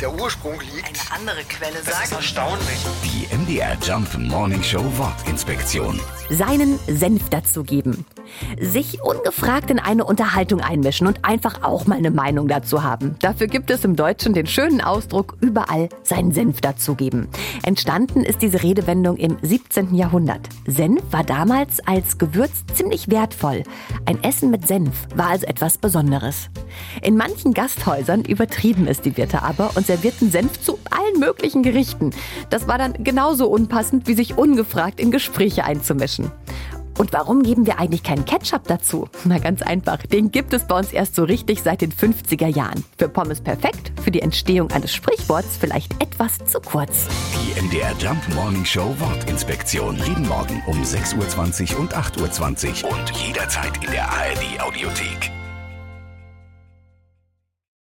der Ursprung liegt. Eine andere Quelle Das ist sagt. erstaunlich. Die MDR Jump Morning Show Wortinspektion. seinen Senf dazugeben. Sich ungefragt in eine Unterhaltung einmischen und einfach auch mal eine Meinung dazu haben. Dafür gibt es im Deutschen den schönen Ausdruck überall seinen Senf dazugeben. Entstanden ist diese Redewendung im 17. Jahrhundert. Senf war damals als Gewürz ziemlich wertvoll. Ein Essen mit Senf war also etwas Besonderes. In manchen Gasthäusern übertrieben es die Wirte aber servierten Senf zu allen möglichen Gerichten. Das war dann genauso unpassend, wie sich ungefragt in Gespräche einzumischen. Und warum geben wir eigentlich keinen Ketchup dazu? Na ganz einfach, den gibt es bei uns erst so richtig seit den 50er Jahren. Für Pommes perfekt, für die Entstehung eines Sprichworts vielleicht etwas zu kurz. Die MDR Jump Morning Show Wortinspektion. Jeden Morgen um 6.20 Uhr und 8.20 Uhr und jederzeit in der ARD Audiothek.